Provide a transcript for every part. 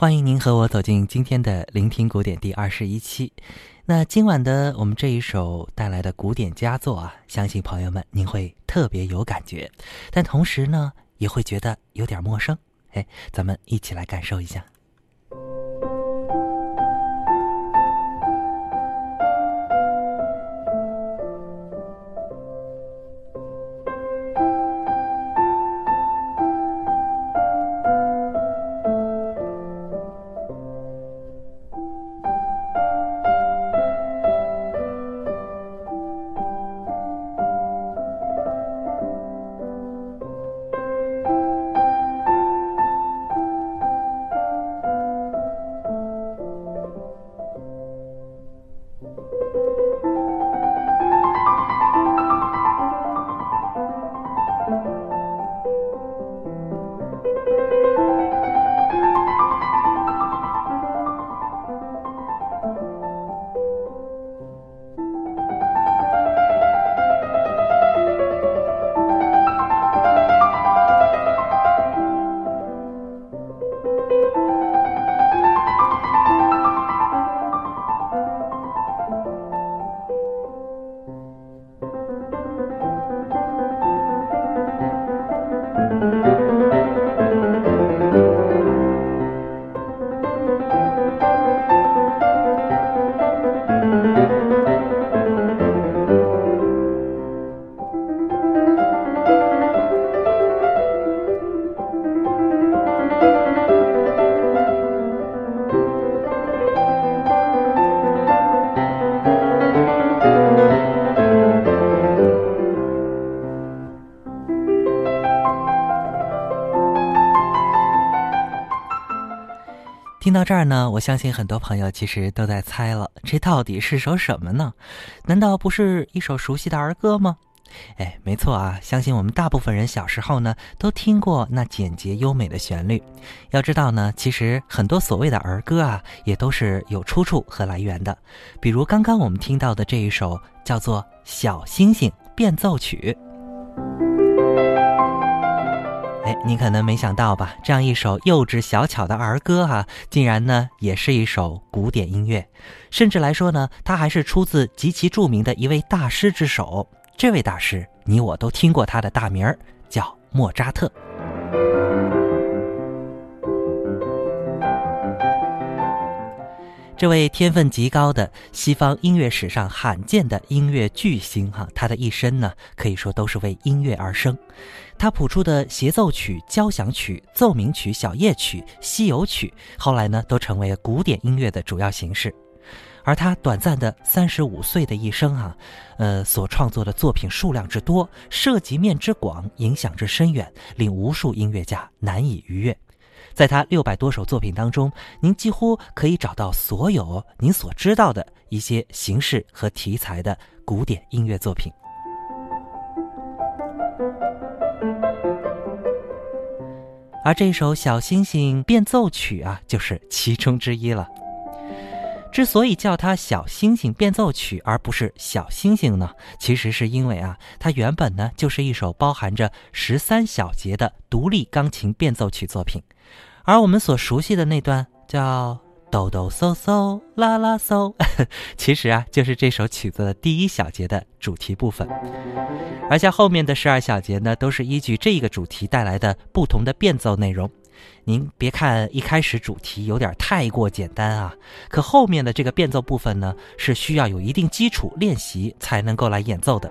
欢迎您和我走进今天的《聆听古典》第二十一期。那今晚的我们这一首带来的古典佳作啊，相信朋友们您会特别有感觉，但同时呢，也会觉得有点陌生。哎，咱们一起来感受一下。听到这儿呢，我相信很多朋友其实都在猜了，这到底是首什么呢？难道不是一首熟悉的儿歌吗？哎，没错啊，相信我们大部分人小时候呢都听过那简洁优美的旋律。要知道呢，其实很多所谓的儿歌啊，也都是有出处和来源的。比如刚刚我们听到的这一首叫做《小星星变奏曲》。你可能没想到吧？这样一首幼稚小巧的儿歌哈，竟然呢也是一首古典音乐，甚至来说呢，它还是出自极其著名的一位大师之手。这位大师，你我都听过他的大名儿，叫莫扎特。这位天分极高的西方音乐史上罕见的音乐巨星哈，他的一生呢，可以说都是为音乐而生。他谱出的协奏曲、交响曲、奏鸣曲、小夜曲、西游曲，后来呢，都成为古典音乐的主要形式。而他短暂的三十五岁的一生啊，呃，所创作的作品数量之多，涉及面之广，影响之深远，令无数音乐家难以逾越。在他六百多首作品当中，您几乎可以找到所有您所知道的一些形式和题材的古典音乐作品。而这首《小星星变奏曲》啊，就是其中之一了。之所以叫它《小星星变奏曲》而不是小星星呢，其实是因为啊，它原本呢就是一首包含着十三小节的独立钢琴变奏曲作品。而我们所熟悉的那段叫抖抖嗖嗖啦啦嗖，其实啊就是这首曲子的第一小节的主题部分，而像后面的十二小节呢，都是依据这个主题带来的不同的变奏内容。您别看一开始主题有点太过简单啊，可后面的这个变奏部分呢，是需要有一定基础练习才能够来演奏的。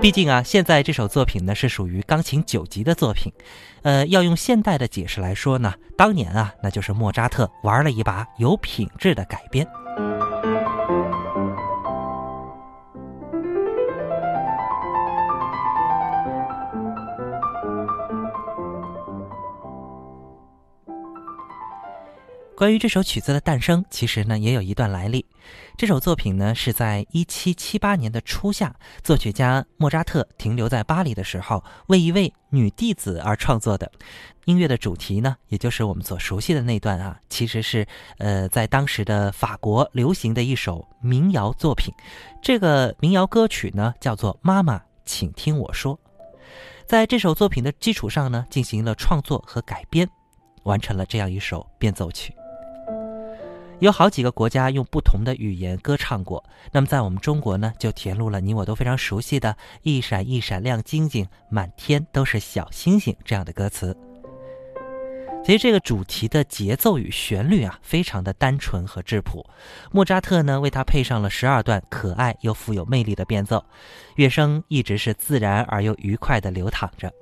毕竟啊，现在这首作品呢是属于钢琴九级的作品，呃，要用现代的解释来说呢，当年啊，那就是莫扎特玩了一把有品质的改编。关于这首曲子的诞生，其实呢也有一段来历。这首作品呢是在一七七八年的初夏，作曲家莫扎特停留在巴黎的时候，为一位女弟子而创作的。音乐的主题呢，也就是我们所熟悉的那段啊，其实是呃在当时的法国流行的一首民谣作品。这个民谣歌曲呢叫做《妈妈，请听我说》。在这首作品的基础上呢，进行了创作和改编，完成了这样一首变奏曲。有好几个国家用不同的语言歌唱过，那么在我们中国呢，就填入了你我都非常熟悉的“一闪一闪亮晶晶，满天都是小星星”这样的歌词。其实这个主题的节奏与旋律啊，非常的单纯和质朴。莫扎特呢，为它配上了十二段可爱又富有魅力的变奏，乐声一直是自然而又愉快的流淌着。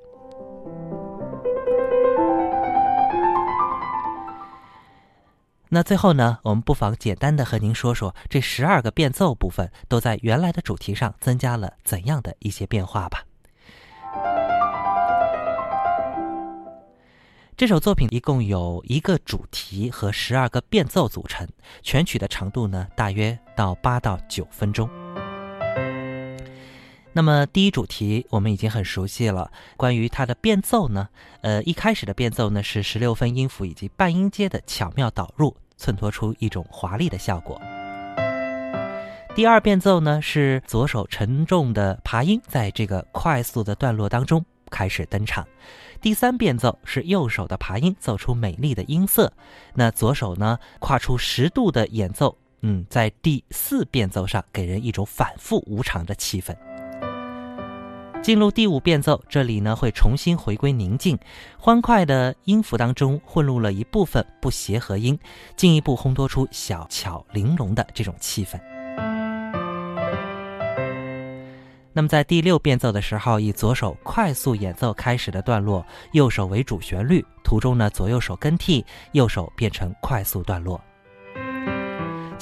那最后呢，我们不妨简单的和您说说这十二个变奏部分都在原来的主题上增加了怎样的一些变化吧。这首作品一共有一个主题和十二个变奏组成，全曲的长度呢大约到八到九分钟。那么第一主题我们已经很熟悉了，关于它的变奏呢，呃，一开始的变奏呢是十六分音符以及半音阶的巧妙导入。衬托出一种华丽的效果。第二变奏呢，是左手沉重的爬音，在这个快速的段落当中开始登场。第三变奏是右手的爬音奏出美丽的音色，那左手呢跨出十度的演奏，嗯，在第四变奏上给人一种反复无常的气氛。进入第五变奏，这里呢会重新回归宁静，欢快的音符当中混入了一部分不协和音，进一步烘托出小巧玲珑的这种气氛。那么在第六变奏的时候，以左手快速演奏开始的段落，右手为主旋律，途中呢左右手更替，右手变成快速段落。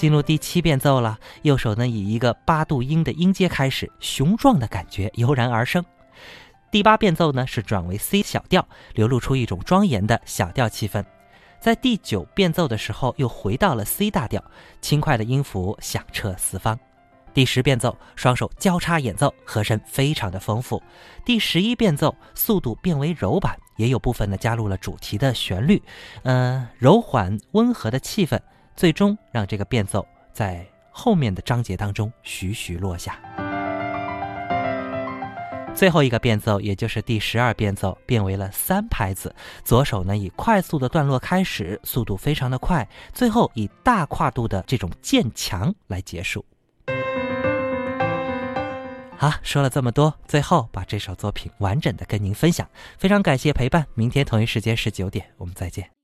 进入第七变奏了，右手呢以一个八度音的音阶开始，雄壮的感觉油然而生。第八变奏呢是转为 C 小调，流露出一种庄严的小调气氛。在第九变奏的时候又回到了 C 大调，轻快的音符响彻四方。第十变奏双手交叉演奏，和声非常的丰富。第十一变奏速度变为柔板，也有部分呢加入了主题的旋律，呃，柔缓温和的气氛。最终让这个变奏在后面的章节当中徐徐落下。最后一个变奏，也就是第十二变奏，变为了三拍子。左手呢以快速的段落开始，速度非常的快，最后以大跨度的这种渐强来结束。好，说了这么多，最后把这首作品完整的跟您分享。非常感谢陪伴，明天同一时间十九点，我们再见。